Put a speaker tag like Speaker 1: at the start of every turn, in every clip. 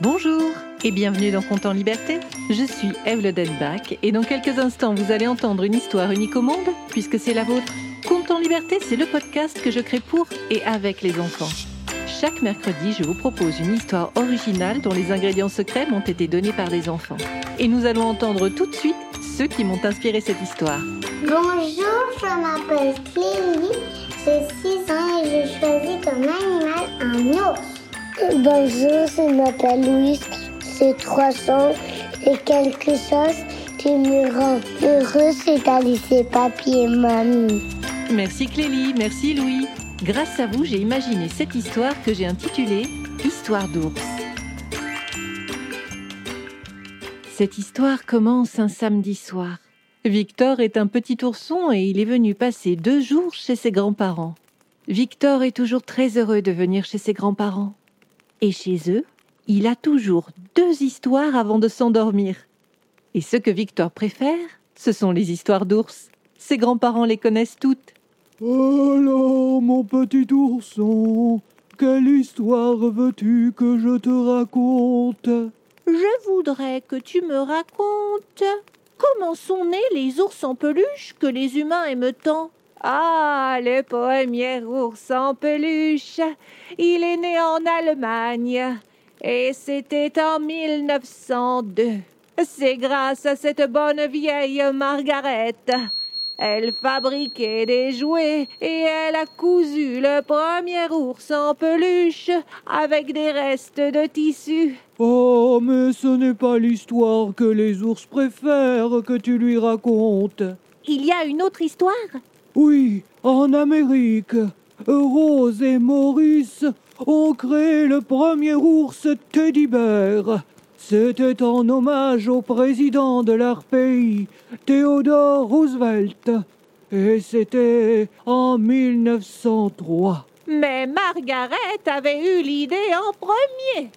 Speaker 1: Bonjour et bienvenue dans Compte en Liberté. Je suis Eve Denbach et dans quelques instants vous allez entendre une histoire unique au monde puisque c'est la vôtre. Compte en Liberté, c'est le podcast que je crée pour et avec les enfants. Chaque mercredi, je vous propose une histoire originale dont les ingrédients secrets m'ont été donnés par des enfants. Et nous allons entendre tout de suite ceux qui m'ont inspiré cette histoire.
Speaker 2: Bonjour, je m'appelle Clélie, j'ai 6 ans et je choisis comme animal un ours.
Speaker 3: Bonjour, je m'appelle Louise, j'ai 3 ans et quelque chose qui me rend heureuse, c'est d'aller chez papy et mamie.
Speaker 1: Merci Clélie, merci Louis. Grâce à vous, j'ai imaginé cette histoire que j'ai intitulée Histoire d'ours. Cette histoire commence un samedi soir. Victor est un petit ourson et il est venu passer deux jours chez ses grands-parents. Victor est toujours très heureux de venir chez ses grands-parents. Et chez eux, il a toujours deux histoires avant de s'endormir. Et ce que Victor préfère, ce sont les histoires d'ours. Ses grands-parents les connaissent toutes.
Speaker 4: Alors, mon petit ourson, quelle histoire veux-tu que je te raconte?
Speaker 5: Je voudrais que tu me racontes comment sont nés les ours en peluche que les humains aiment tant?
Speaker 6: Ah, le premier ours en peluche, il est né en Allemagne et c'était en 1902. C'est grâce à cette bonne vieille Margaret elle fabriquait des jouets et elle a cousu le premier ours en peluche avec des restes de tissu.
Speaker 4: Oh, mais ce n'est pas l'histoire que les ours préfèrent que tu lui racontes.
Speaker 5: Il y a une autre histoire?
Speaker 4: Oui, en Amérique, Rose et Maurice ont créé le premier ours teddy bear. C'était en hommage au président de leur pays, Theodore Roosevelt. Et c'était en 1903.
Speaker 6: Mais Margaret avait eu l'idée en premier.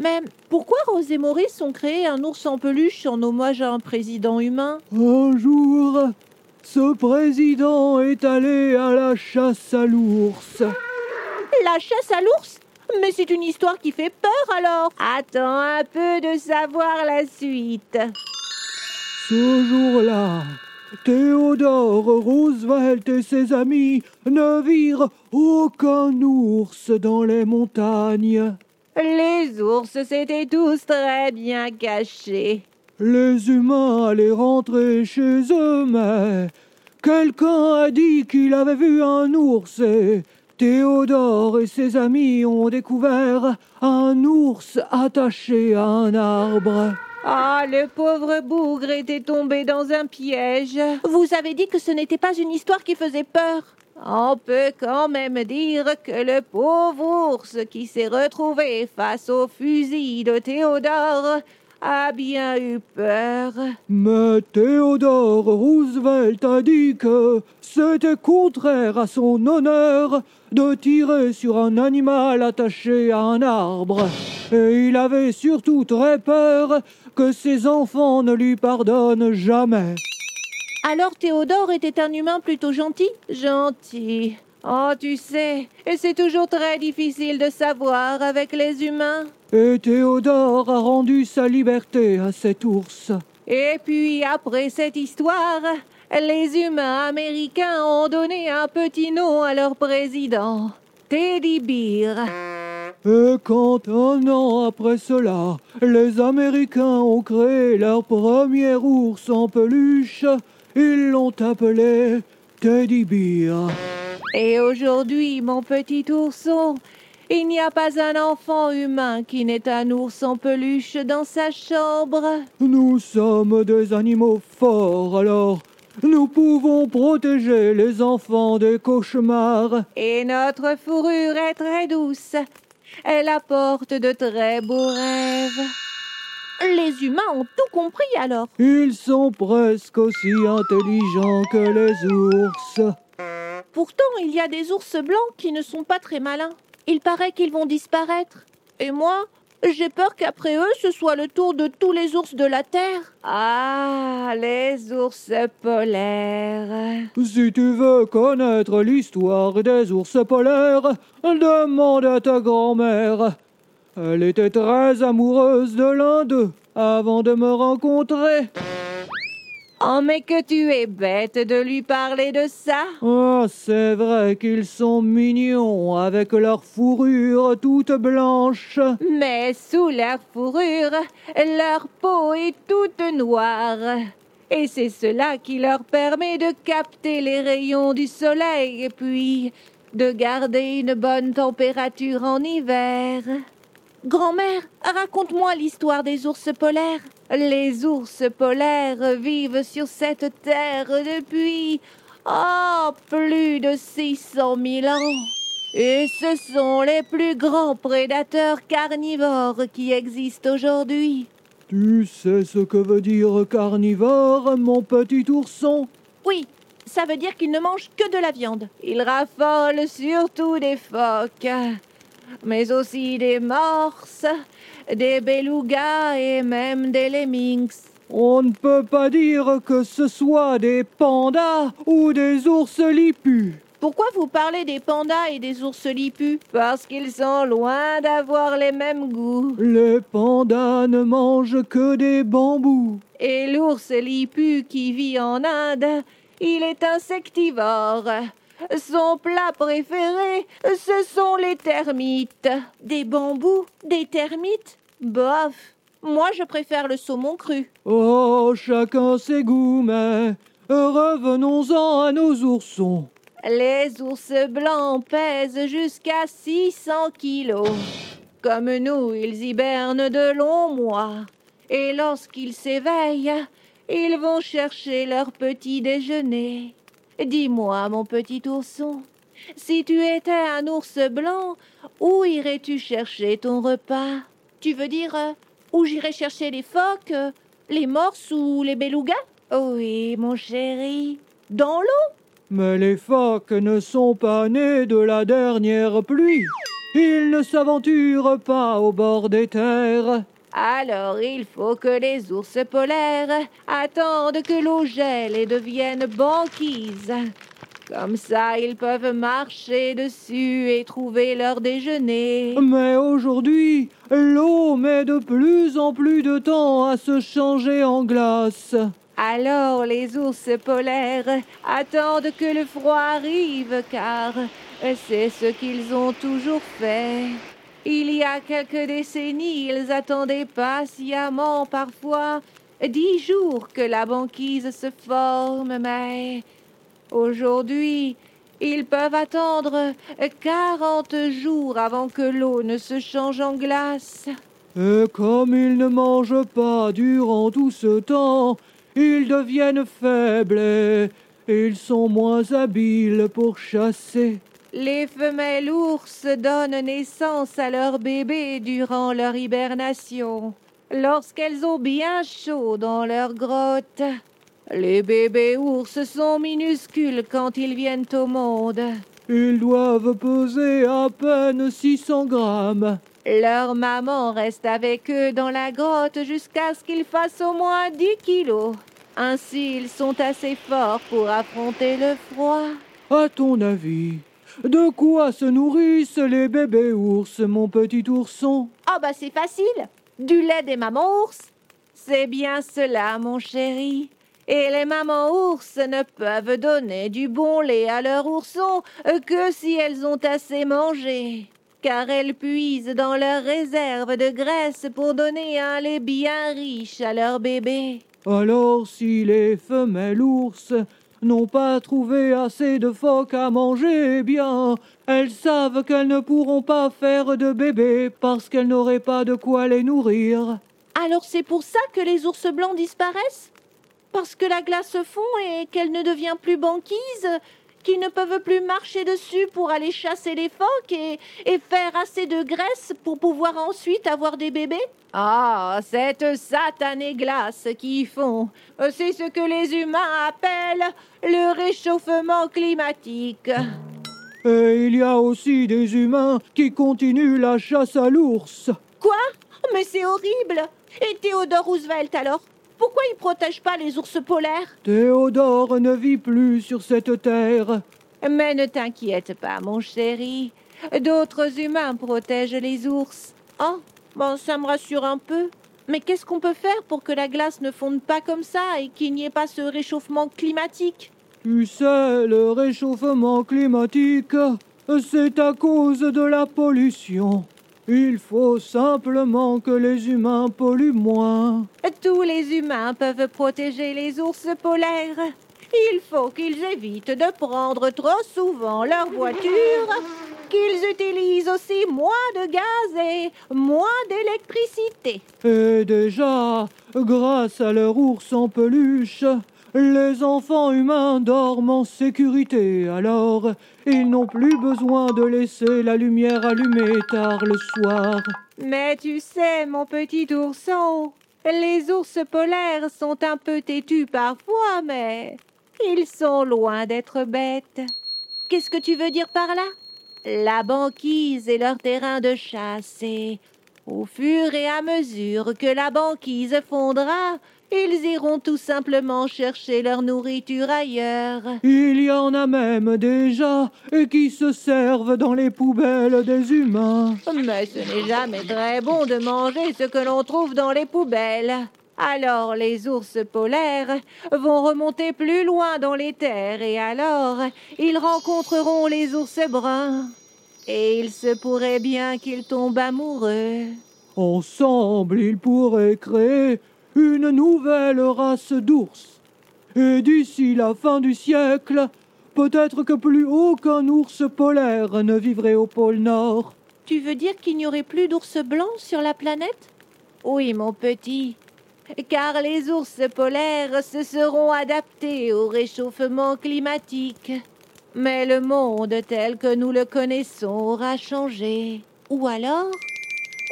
Speaker 5: Mais pourquoi Rose et Maurice ont créé un ours en peluche en hommage à un président humain?
Speaker 4: Un jour, ce président est allé à la chasse à l'ours.
Speaker 5: La chasse à l'ours mais c'est une histoire qui fait peur alors.
Speaker 6: Attends un peu de savoir la suite.
Speaker 4: Ce jour-là, Théodore Roosevelt et ses amis ne virent aucun ours dans les montagnes.
Speaker 6: Les ours s'étaient tous très bien cachés.
Speaker 4: Les humains allaient rentrer chez eux, mais quelqu'un a dit qu'il avait vu un ours et Théodore et ses amis ont découvert un ours attaché à un arbre.
Speaker 6: Ah, le pauvre bougre était tombé dans un piège.
Speaker 5: Vous avez dit que ce n'était pas une histoire qui faisait peur.
Speaker 6: On peut quand même dire que le pauvre ours qui s'est retrouvé face au fusil de Théodore a bien eu peur.
Speaker 4: Mais Théodore Roosevelt a dit que c'était contraire à son honneur de tirer sur un animal attaché à un arbre. Et il avait surtout très peur que ses enfants ne lui pardonnent jamais.
Speaker 5: Alors Théodore était un humain plutôt gentil?
Speaker 6: Gentil. Oh, tu sais, et c'est toujours très difficile de savoir avec les humains.
Speaker 4: Et Théodore a rendu sa liberté à cet ours.
Speaker 6: Et puis après cette histoire, les humains américains ont donné un petit nom à leur président, Teddy Bear.
Speaker 4: Et quand un an après cela, les Américains ont créé leur premier ours en peluche, ils l'ont appelé Teddy Bear.
Speaker 6: Et aujourd'hui, mon petit ourson, il n'y a pas un enfant humain qui n'ait un ours en peluche dans sa chambre.
Speaker 4: Nous sommes des animaux forts, alors nous pouvons protéger les enfants des cauchemars.
Speaker 6: Et notre fourrure est très douce. Elle apporte de très beaux rêves.
Speaker 5: Les humains ont tout compris alors.
Speaker 4: Ils sont presque aussi intelligents que les ours.
Speaker 5: Pourtant, il y a des ours blancs qui ne sont pas très malins. Il paraît qu'ils vont disparaître. Et moi, j'ai peur qu'après eux, ce soit le tour de tous les ours de la Terre.
Speaker 6: Ah, les ours polaires.
Speaker 4: Si tu veux connaître l'histoire des ours polaires, demande à ta grand-mère. Elle était très amoureuse de l'un d'eux avant de me rencontrer.
Speaker 6: Oh, mais que tu es bête de lui parler de ça.
Speaker 4: Oh, c'est vrai qu'ils sont mignons avec leur fourrure toute blanche.
Speaker 6: Mais sous leur fourrure, leur peau est toute noire. Et c'est cela qui leur permet de capter les rayons du soleil et puis de garder une bonne température en hiver.
Speaker 5: Grand-mère, raconte-moi l'histoire des ours polaires.
Speaker 6: Les ours polaires vivent sur cette terre depuis oh, plus de 600 000 ans. Et ce sont les plus grands prédateurs carnivores qui existent aujourd'hui.
Speaker 4: Tu sais ce que veut dire carnivore, mon petit ourson?
Speaker 5: Oui, ça veut dire qu'ils ne mangent que de la viande.
Speaker 6: Ils raffolent surtout des phoques mais aussi des morses, des belugas et même des lemmings.
Speaker 4: On ne peut pas dire que ce soit des pandas ou des ours lipus.
Speaker 5: Pourquoi vous parlez des pandas et des ours lipus?
Speaker 6: Parce qu'ils sont loin d'avoir les mêmes goûts.
Speaker 4: Les pandas ne mangent que des bambous.
Speaker 6: Et l'ours lipu qui vit en Inde, il est insectivore. Son plat préféré, ce sont les termites.
Speaker 5: Des bambous Des termites? Bof Moi, je préfère le saumon cru.
Speaker 4: Oh, chacun ses goûts, mais revenons-en à nos oursons.
Speaker 6: Les ours blancs pèsent jusqu'à 600 kilos. Comme nous, ils hibernent de longs mois. Et lorsqu'ils s'éveillent, ils vont chercher leur petit déjeuner. Dis-moi, mon petit ourson, si tu étais un ours blanc, où irais-tu chercher ton repas?
Speaker 5: Tu veux dire euh, où j'irais chercher les phoques, les morses ou les belugas?
Speaker 6: Oui, mon chéri.
Speaker 5: Dans l'eau?
Speaker 4: Mais les phoques ne sont pas nés de la dernière pluie. Ils ne s'aventurent pas au bord des terres.
Speaker 6: Alors il faut que les ours polaires attendent que l'eau gèle et devienne banquise. Comme ça, ils peuvent marcher dessus et trouver leur déjeuner.
Speaker 4: Mais aujourd'hui, l'eau met de plus en plus de temps à se changer en glace.
Speaker 6: Alors les ours polaires attendent que le froid arrive car c'est ce qu'ils ont toujours fait. Il y a quelques décennies, ils attendaient patiemment, parfois dix jours, que la banquise se forme, mais aujourd'hui, ils peuvent attendre quarante jours avant que l'eau ne se change en glace.
Speaker 4: Et comme ils ne mangent pas durant tout ce temps, ils deviennent faibles et ils sont moins habiles pour chasser.
Speaker 6: Les femelles ours donnent naissance à leurs bébés durant leur hibernation, lorsqu'elles ont bien chaud dans leur grotte. Les bébés ours sont minuscules quand ils viennent au monde.
Speaker 4: Ils doivent peser à peine 600 grammes.
Speaker 6: Leur maman reste avec eux dans la grotte jusqu'à ce qu'ils fassent au moins 10 kilos. Ainsi, ils sont assez forts pour affronter le froid.
Speaker 4: À ton avis, de quoi se nourrissent les bébés ours, mon petit ourson
Speaker 5: Ah bah c'est facile. Du lait des mamans ours.
Speaker 6: C'est bien cela, mon chéri. Et les mamans ours ne peuvent donner du bon lait à leurs oursons que si elles ont assez mangé. Car elles puisent dans leurs réserves de graisse pour donner un lait bien riche à leurs bébés.
Speaker 4: Alors si les femelles ours n'ont pas trouvé assez de phoques à manger, eh bien, elles savent qu'elles ne pourront pas faire de bébés parce qu'elles n'auraient pas de quoi les nourrir.
Speaker 5: Alors c'est pour ça que les ours blancs disparaissent? Parce que la glace fond et qu'elle ne devient plus banquise? Qu'ils ne peuvent plus marcher dessus pour aller chasser les phoques et, et, faire assez de graisse pour pouvoir ensuite avoir des bébés?
Speaker 6: Ah, cette satanée glace qui font, c'est ce que les humains appellent le réchauffement climatique.
Speaker 4: Et il y a aussi des humains qui continuent la chasse à l'ours.
Speaker 5: Quoi? Mais c'est horrible Et Théodore Roosevelt alors? Pourquoi il protège pas les ours polaires
Speaker 4: Théodore ne vit plus sur cette terre.
Speaker 6: Mais ne t'inquiète pas, mon chéri. D'autres humains protègent les ours.
Speaker 5: Oh, Bon, ça me rassure un peu. Mais qu'est-ce qu'on peut faire pour que la glace ne fonde pas comme ça et qu'il n'y ait pas ce réchauffement climatique
Speaker 4: Tu sais, le réchauffement climatique, c'est à cause de la pollution. Il faut simplement que les humains polluent moins.
Speaker 5: Tous les humains peuvent protéger les ours polaires. Il faut qu'ils évitent de prendre trop souvent leur voiture, qu'ils utilisent aussi moins de gaz et moins d'électricité.
Speaker 4: Et déjà, grâce à leur ours en peluche, les enfants humains dorment en sécurité, alors ils n'ont plus besoin de laisser la lumière allumée tard le soir.
Speaker 6: Mais tu sais, mon petit ourson, les ours polaires sont un peu têtus parfois, mais ils sont loin d'être bêtes.
Speaker 5: Qu'est-ce que tu veux dire par là?
Speaker 6: La banquise est leur terrain de chasse et au fur et à mesure que la banquise fondra, ils iront tout simplement chercher leur nourriture ailleurs.
Speaker 4: Il y en a même déjà qui se servent dans les poubelles des humains.
Speaker 6: Mais ce n'est jamais très bon de manger ce que l'on trouve dans les poubelles. Alors les ours polaires vont remonter plus loin dans les terres et alors ils rencontreront les ours bruns. Et il se pourrait bien qu'ils tombent amoureux.
Speaker 4: Ensemble, ils pourraient créer une nouvelle race d'ours. Et d'ici la fin du siècle, peut-être que plus aucun ours polaire ne vivrait au pôle Nord.
Speaker 5: Tu veux dire qu'il n'y aurait plus d'ours blancs sur la planète?
Speaker 6: Oui, mon petit car les ours polaires se seront adaptés au réchauffement climatique. Mais le monde tel que nous le connaissons aura changé.
Speaker 5: Ou alors,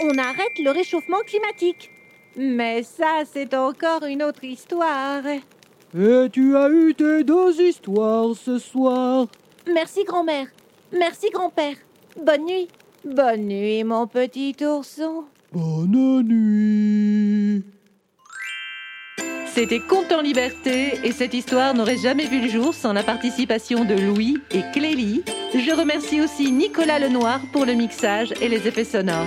Speaker 5: on arrête le réchauffement climatique.
Speaker 6: Mais ça, c'est encore une autre histoire.
Speaker 4: Et tu as eu tes deux histoires ce soir.
Speaker 5: Merci grand-mère. Merci grand-père. Bonne nuit.
Speaker 6: Bonne nuit, mon petit ourson.
Speaker 4: Bonne nuit.
Speaker 1: C'était Conte en liberté et cette histoire n'aurait jamais vu le jour sans la participation de Louis et Clélie. Je remercie aussi Nicolas Lenoir pour le mixage et les effets sonores.